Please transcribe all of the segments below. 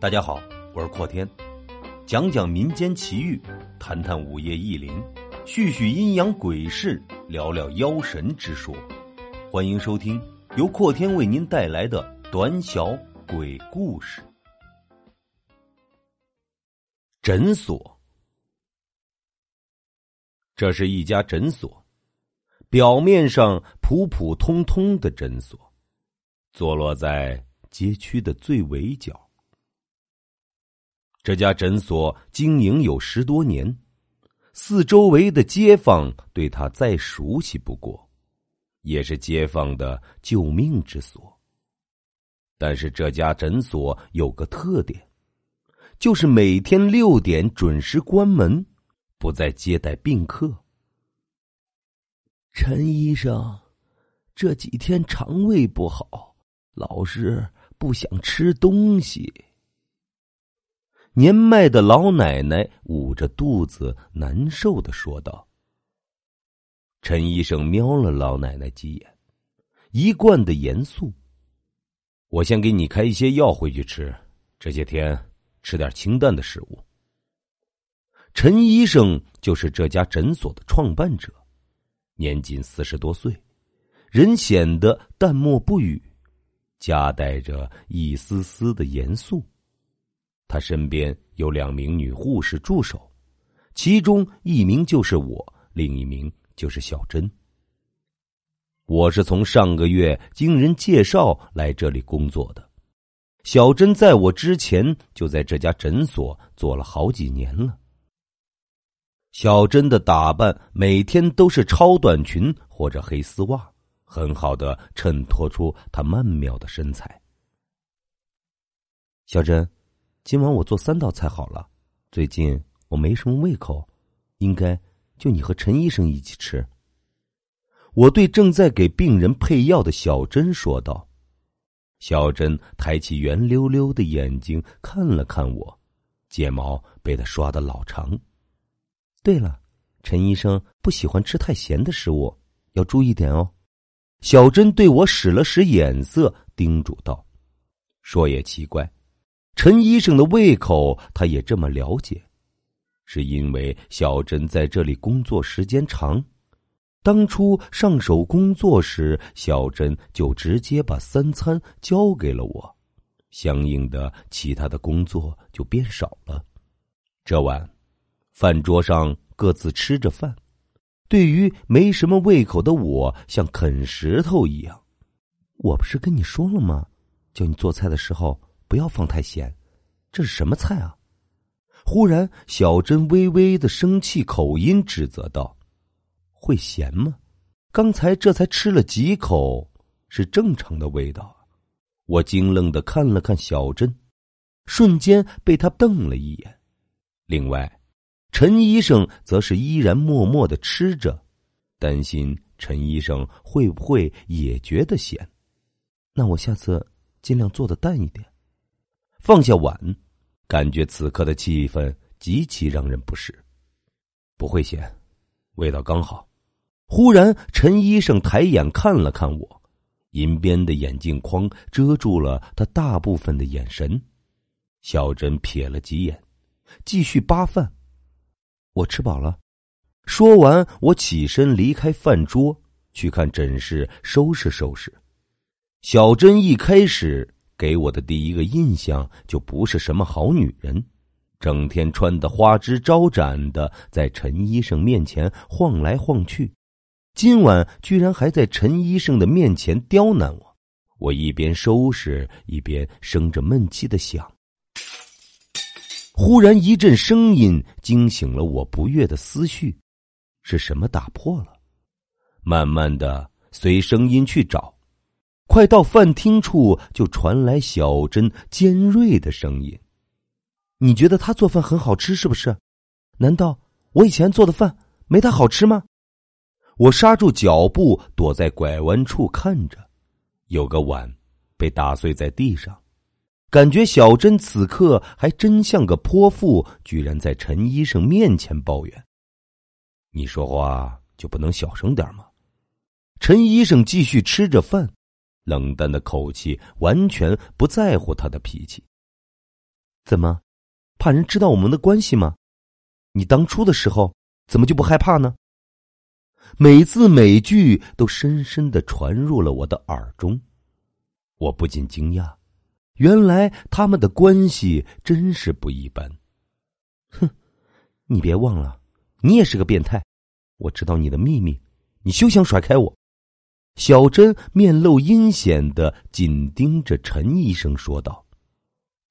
大家好，我是阔天，讲讲民间奇遇，谈谈午夜异灵，叙叙阴阳鬼事，聊聊妖神之说。欢迎收听由阔天为您带来的短小鬼故事。诊所，这是一家诊所，表面上普普通通的诊所，坐落在街区的最围角。这家诊所经营有十多年，四周围的街坊对他再熟悉不过，也是街坊的救命之所。但是这家诊所有个特点，就是每天六点准时关门，不再接待病客。陈医生，这几天肠胃不好，老是不想吃东西。年迈的老奶奶捂着肚子，难受的说道：“陈医生瞄了老奶奶几眼，一贯的严肃。我先给你开一些药回去吃，这些天吃点清淡的食物。”陈医生就是这家诊所的创办者，年仅四十多岁，人显得淡漠不语，夹带着一丝丝的严肃。他身边有两名女护士助手，其中一名就是我，另一名就是小珍。我是从上个月经人介绍来这里工作的，小珍在我之前就在这家诊所做了好几年了。小珍的打扮每天都是超短裙或者黑丝袜，很好的衬托出她曼妙的身材。小珍。今晚我做三道菜好了，最近我没什么胃口，应该就你和陈医生一起吃。我对正在给病人配药的小珍说道。小珍抬起圆溜溜的眼睛看了看我，睫毛被他刷的老长。对了，陈医生不喜欢吃太咸的食物，要注意点哦。小珍对我使了使眼色，叮嘱道：“说也奇怪。”陈医生的胃口，他也这么了解，是因为小珍在这里工作时间长。当初上手工作时，小珍就直接把三餐交给了我，相应的，其他的工作就变少了。这晚，饭桌上各自吃着饭，对于没什么胃口的我，像啃石头一样。我不是跟你说了吗？叫你做菜的时候。不要放太咸，这是什么菜啊？忽然，小珍微微的生气口音指责道：“会咸吗？刚才这才吃了几口，是正常的味道。”我惊愣的看了看小珍，瞬间被他瞪了一眼。另外，陈医生则是依然默默的吃着，担心陈医生会不会也觉得咸。那我下次尽量做的淡一点。放下碗，感觉此刻的气氛极其让人不适。不会咸，味道刚好。忽然，陈医生抬眼看了看我，银边的眼镜框遮住了他大部分的眼神。小珍瞥了几眼，继续扒饭。我吃饱了。说完，我起身离开饭桌，去看诊室收拾收拾。小珍一开始。给我的第一个印象就不是什么好女人，整天穿的花枝招展的，在陈医生面前晃来晃去。今晚居然还在陈医生的面前刁难我，我一边收拾一边生着闷气的想。忽然一阵声音惊醒了我不悦的思绪，是什么打破了？慢慢的随声音去找。快到饭厅处，就传来小珍尖锐的声音：“你觉得他做饭很好吃是不是？难道我以前做的饭没他好吃吗？”我刹住脚步，躲在拐弯处看着，有个碗被打碎在地上，感觉小珍此刻还真像个泼妇，居然在陈医生面前抱怨：“你说话就不能小声点吗？”陈医生继续吃着饭。冷淡的口气，完全不在乎他的脾气。怎么，怕人知道我们的关系吗？你当初的时候怎么就不害怕呢？每字每句都深深的传入了我的耳中，我不禁惊讶，原来他们的关系真是不一般。哼，你别忘了，你也是个变态，我知道你的秘密，你休想甩开我。小珍面露阴险的紧盯着陈医生说道，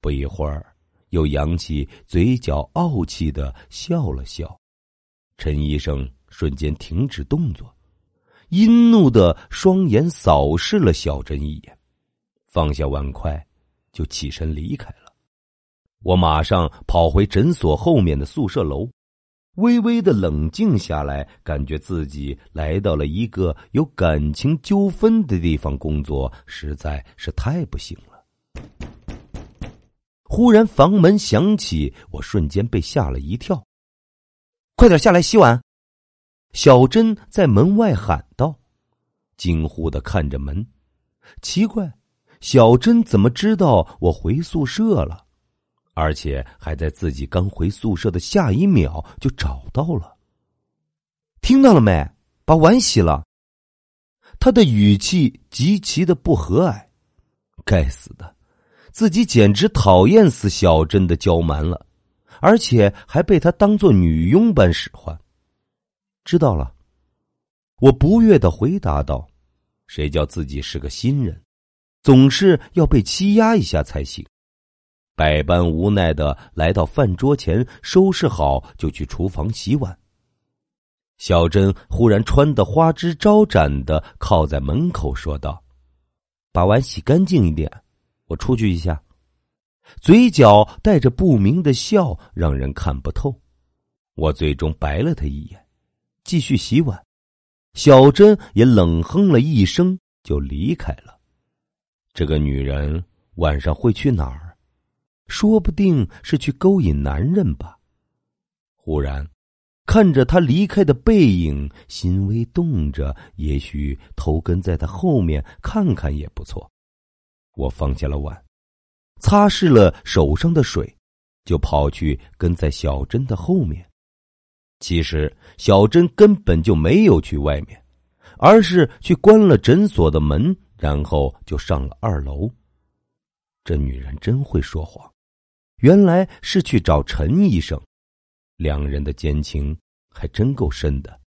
不一会儿，又扬起嘴角，傲气的笑了笑。陈医生。瞬间停止动作，阴怒的双眼扫视了小珍一眼，放下碗筷，就起身离开了。我马上跑回诊所后面的宿舍楼，微微的冷静下来，感觉自己来到了一个有感情纠纷的地方工作，实在是太不幸了。忽然房门响起，我瞬间被吓了一跳，快点下来洗碗。小珍在门外喊道，惊呼的看着门。奇怪，小珍怎么知道我回宿舍了？而且还在自己刚回宿舍的下一秒就找到了。听到了没？把碗洗了。他的语气极其的不和蔼。该死的，自己简直讨厌死小珍的娇蛮了，而且还被他当做女佣般使唤。知道了，我不悦的回答道：“谁叫自己是个新人，总是要被欺压一下才行。”百般无奈的来到饭桌前，收拾好就去厨房洗碗。小珍忽然穿得花枝招展的靠在门口说道：“把碗洗干净一点，我出去一下。”嘴角带着不明的笑，让人看不透。我最终白了他一眼。继续洗碗，小珍也冷哼了一声，就离开了。这个女人晚上会去哪儿？说不定是去勾引男人吧。忽然，看着她离开的背影，心微动着，也许头跟在她后面看看也不错。我放下了碗，擦拭了手上的水，就跑去跟在小珍的后面。其实小珍根本就没有去外面，而是去关了诊所的门，然后就上了二楼。这女人真会说谎，原来是去找陈医生，两人的奸情还真够深的。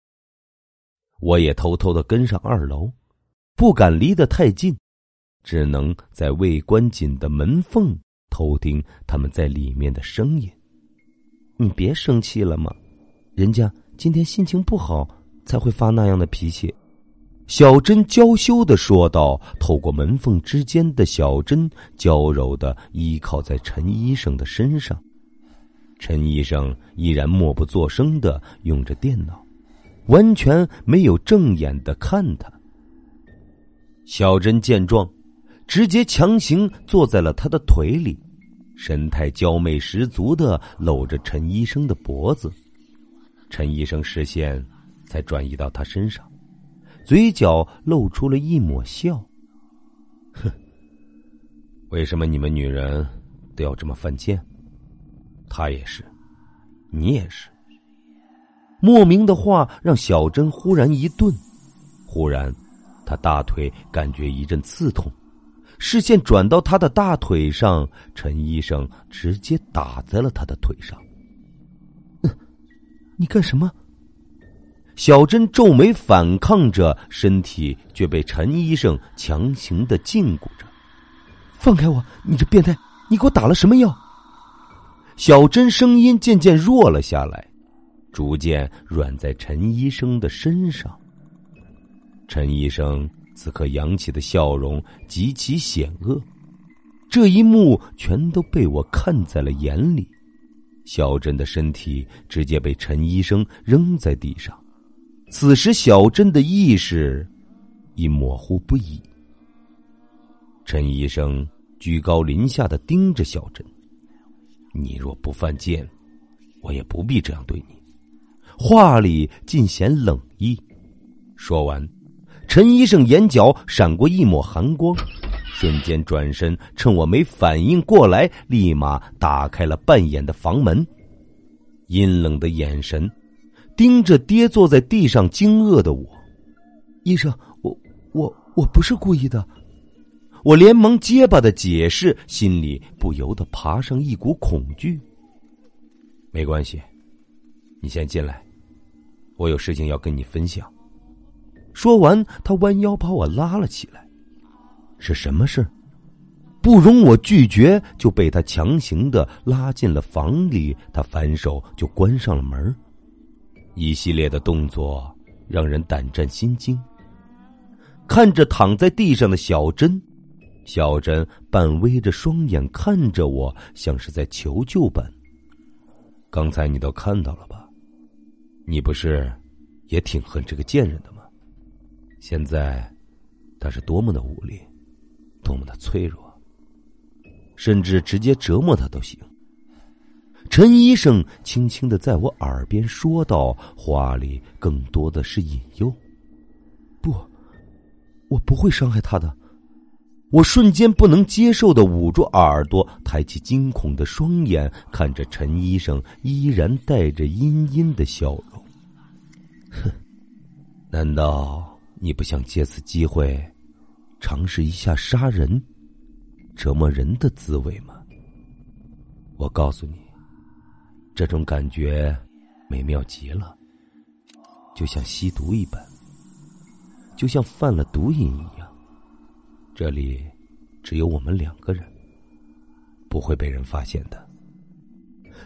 我也偷偷的跟上二楼，不敢离得太近，只能在未关紧的门缝偷听他们在里面的声音。你别生气了嘛？人家今天心情不好，才会发那样的脾气。”小珍娇羞的说道。透过门缝之间的小珍娇柔的依靠在陈医生的身上，陈医生依然默不作声的用着电脑，完全没有正眼的看他。小珍见状，直接强行坐在了他的腿里，神态娇媚十足的搂着陈医生的脖子。陈医生视线才转移到他身上，嘴角露出了一抹笑。哼，为什么你们女人都要这么犯贱？他也是，你也是。莫名的话让小珍忽然一顿，忽然，她大腿感觉一阵刺痛，视线转到她的大腿上，陈医生直接打在了他的腿上。你干什么？小珍皱眉反抗着，身体却被陈医生强行的禁锢着。放开我！你这变态！你给我打了什么药？小珍声音渐渐弱了下来，逐渐软在陈医生的身上。陈医生此刻扬起的笑容极其险恶，这一幕全都被我看在了眼里。小珍的身体直接被陈医生扔在地上，此时小珍的意识已模糊不已。陈医生居高临下的盯着小珍：“你若不犯贱，我也不必这样对你。”话里尽显冷意。说完，陈医生眼角闪过一抹寒光，瞬间转身，趁我没反应过来，立马打开了半掩的房门，阴冷的眼神盯着跌坐在地上惊愕的我。医生，我我我不是故意的。我连忙结巴的解释，心里不由得爬上一股恐惧。没关系，你先进来，我有事情要跟你分享。说完，他弯腰把我拉了起来。是什么事不容我拒绝，就被他强行的拉进了房里。他反手就关上了门。一系列的动作让人胆战心惊。看着躺在地上的小珍，小珍半微着双眼看着我，像是在求救般。刚才你都看到了吧？你不是也挺恨这个贱人的吗？现在他是多么的无力！多么的脆弱，甚至直接折磨他都行。陈医生轻轻的在我耳边说道，话里更多的是引诱。不，我不会伤害他的。我瞬间不能接受的捂住耳朵，抬起惊恐的双眼，看着陈医生，依然带着阴阴的笑容。哼，难道你不想借此机会？尝试一下杀人、折磨人的滋味吗？我告诉你，这种感觉美妙极了，就像吸毒一般，就像犯了毒瘾一样。这里只有我们两个人，不会被人发现的。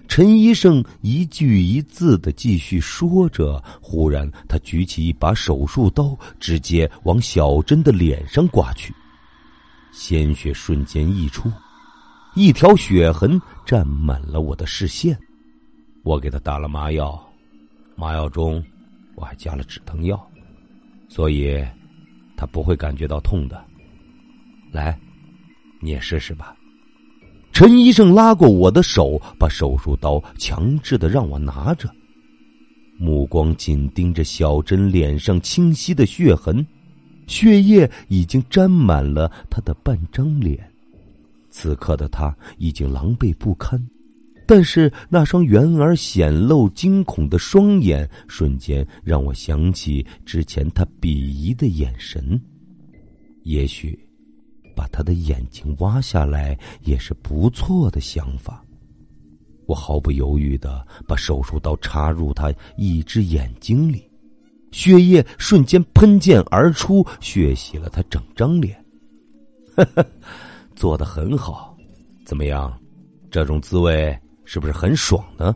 陈医生一句一字的继续说着，忽然他举起一把手术刀，直接往小珍的脸上刮去，鲜血瞬间溢出，一条血痕占满了我的视线。我给他打了麻药，麻药中我还加了止疼药，所以他不会感觉到痛的。来，你也试试吧。陈医生拉过我的手，把手术刀强制的让我拿着，目光紧盯着小珍脸上清晰的血痕，血液已经沾满了她的半张脸。此刻的她已经狼狈不堪，但是那双圆而显露惊恐的双眼，瞬间让我想起之前他鄙夷的眼神。也许。把他的眼睛挖下来也是不错的想法。我毫不犹豫的把手术刀插入他一只眼睛里，血液瞬间喷溅而出，血洗了他整张脸。做的很好，怎么样？这种滋味是不是很爽呢？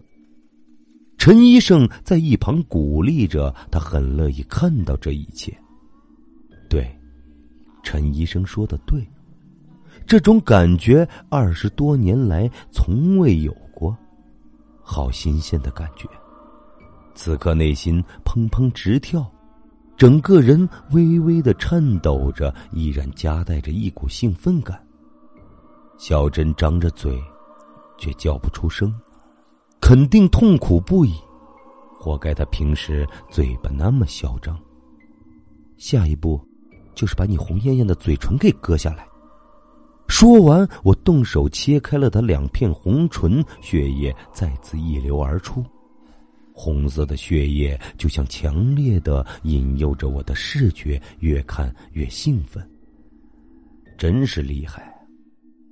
陈医生在一旁鼓励着，他很乐意看到这一切。对。陈医生说的对，这种感觉二十多年来从未有过，好新鲜的感觉。此刻内心砰砰直跳，整个人微微的颤抖着，依然夹带着一股兴奋感。小珍张着嘴，却叫不出声，肯定痛苦不已，活该他平时嘴巴那么嚣张。下一步。就是把你红艳艳的嘴唇给割下来。说完，我动手切开了他两片红唇，血液再次溢流而出，红色的血液就像强烈的引诱着我的视觉，越看越兴奋。真是厉害，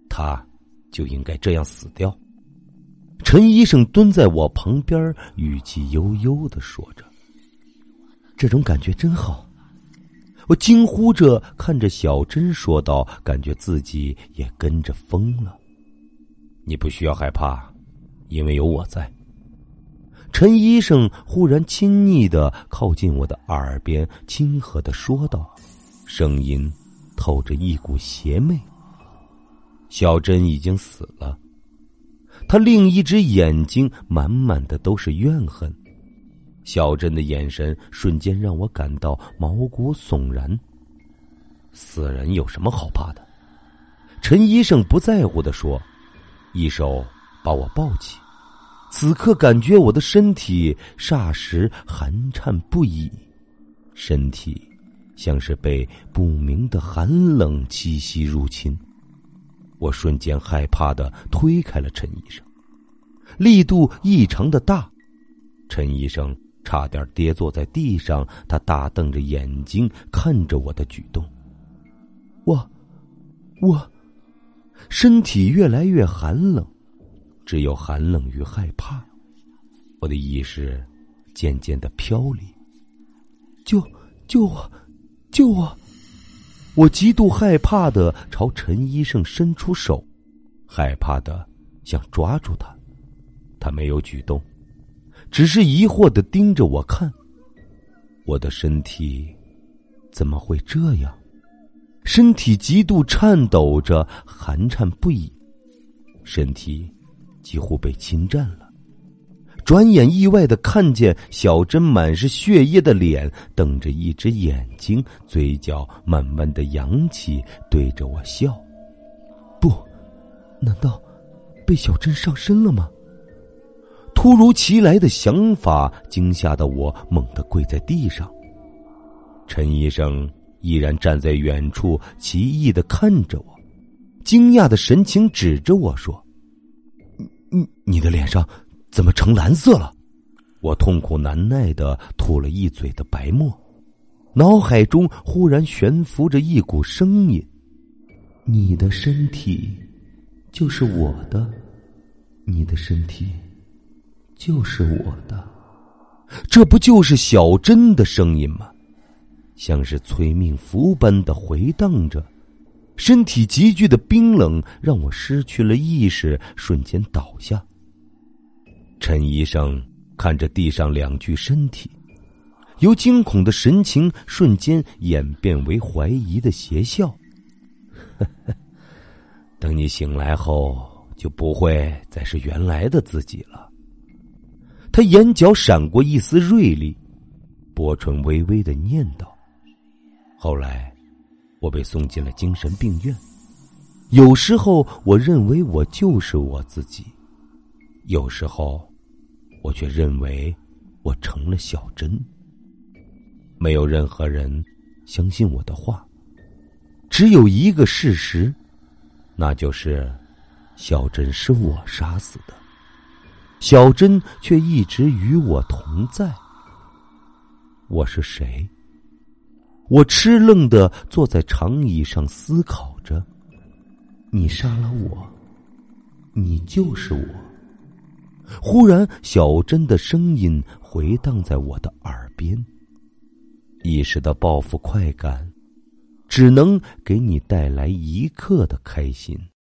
他就应该这样死掉。陈医生蹲在我旁边，语气悠悠的说着：“这种感觉真好。”我惊呼着看着小珍说道：“感觉自己也跟着疯了。”你不需要害怕，因为有我在。陈医生忽然亲昵的靠近我的耳边，亲和的说道，声音透着一股邪魅。小珍已经死了，他另一只眼睛满满的都是怨恨。小珍的眼神瞬间让我感到毛骨悚然。死人有什么好怕的？陈医生不在乎的说，一手把我抱起。此刻感觉我的身体霎时寒颤不已，身体像是被不明的寒冷气息入侵。我瞬间害怕的推开了陈医生，力度异常的大，陈医生差点跌坐在地上。他大瞪着眼睛看着我的举动，我，我，身体越来越寒冷，只有寒冷与害怕。我的意识渐渐的飘离，救救我，救我！我极度害怕的朝陈医生伸出手，害怕的想抓住他，他没有举动，只是疑惑的盯着我看。我的身体怎么会这样？身体极度颤抖着，寒颤不已，身体几乎被侵占了。转眼意外的看见小珍满是血液的脸，瞪着一只眼睛，嘴角慢慢的扬起，对着我笑。不，难道被小珍上身了吗？突如其来的想法惊吓的我猛地跪在地上。陈医生依然站在远处，奇异的看着我，惊讶的神情指着我说：“你你你的脸上。”怎么成蓝色了？我痛苦难耐的吐了一嘴的白沫，脑海中忽然悬浮着一股声音：“你的身体就是我的，你的身体就是我的。”这不就是小珍的声音吗？像是催命符般的回荡着，身体急剧的冰冷让我失去了意识，瞬间倒下。陈医生看着地上两具身体，由惊恐的神情瞬间演变为怀疑的邪笑。等你醒来后，就不会再是原来的自己了。他眼角闪过一丝锐利，薄唇微微的念叨：“后来，我被送进了精神病院。有时候，我认为我就是我自己。”有时候，我却认为我成了小珍。没有任何人相信我的话，只有一个事实，那就是小珍是我杀死的。小珍却一直与我同在。我是谁？我痴愣的坐在长椅上思考着。你杀了我，你就是我。忽然，小珍的声音回荡在我的耳边。一时的报复快感，只能给你带来一刻的开心。